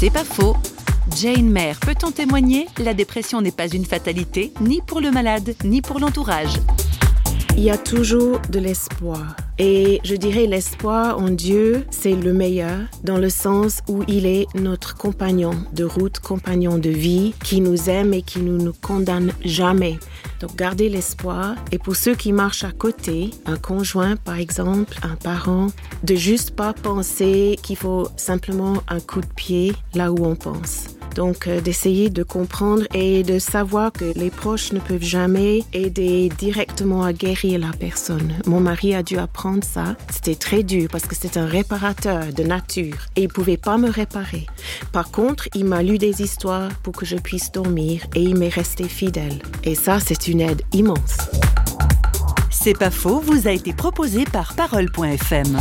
C'est pas faux. Jane Mayer peut en témoigner, la dépression n'est pas une fatalité, ni pour le malade, ni pour l'entourage. Il y a toujours de l'espoir. Et je dirais l'espoir en Dieu, c'est le meilleur dans le sens où il est notre compagnon de route, compagnon de vie, qui nous aime et qui ne nous, condamne jamais. Donc gardez l'espoir. Et pour ceux qui marchent à côté, un conjoint par exemple, un parent, de juste pas penser qu'il faut simplement un coup de pied là où on pense. Donc, euh, d'essayer de comprendre et de savoir que les proches ne peuvent jamais aider directement à guérir la personne. Mon mari a dû apprendre ça. C'était très dur parce que c'est un réparateur de nature et il pouvait pas me réparer. Par contre, il m'a lu des histoires pour que je puisse dormir et il m'est resté fidèle. Et ça, c'est une aide immense. C'est pas faux, vous a été proposé par parole.fm.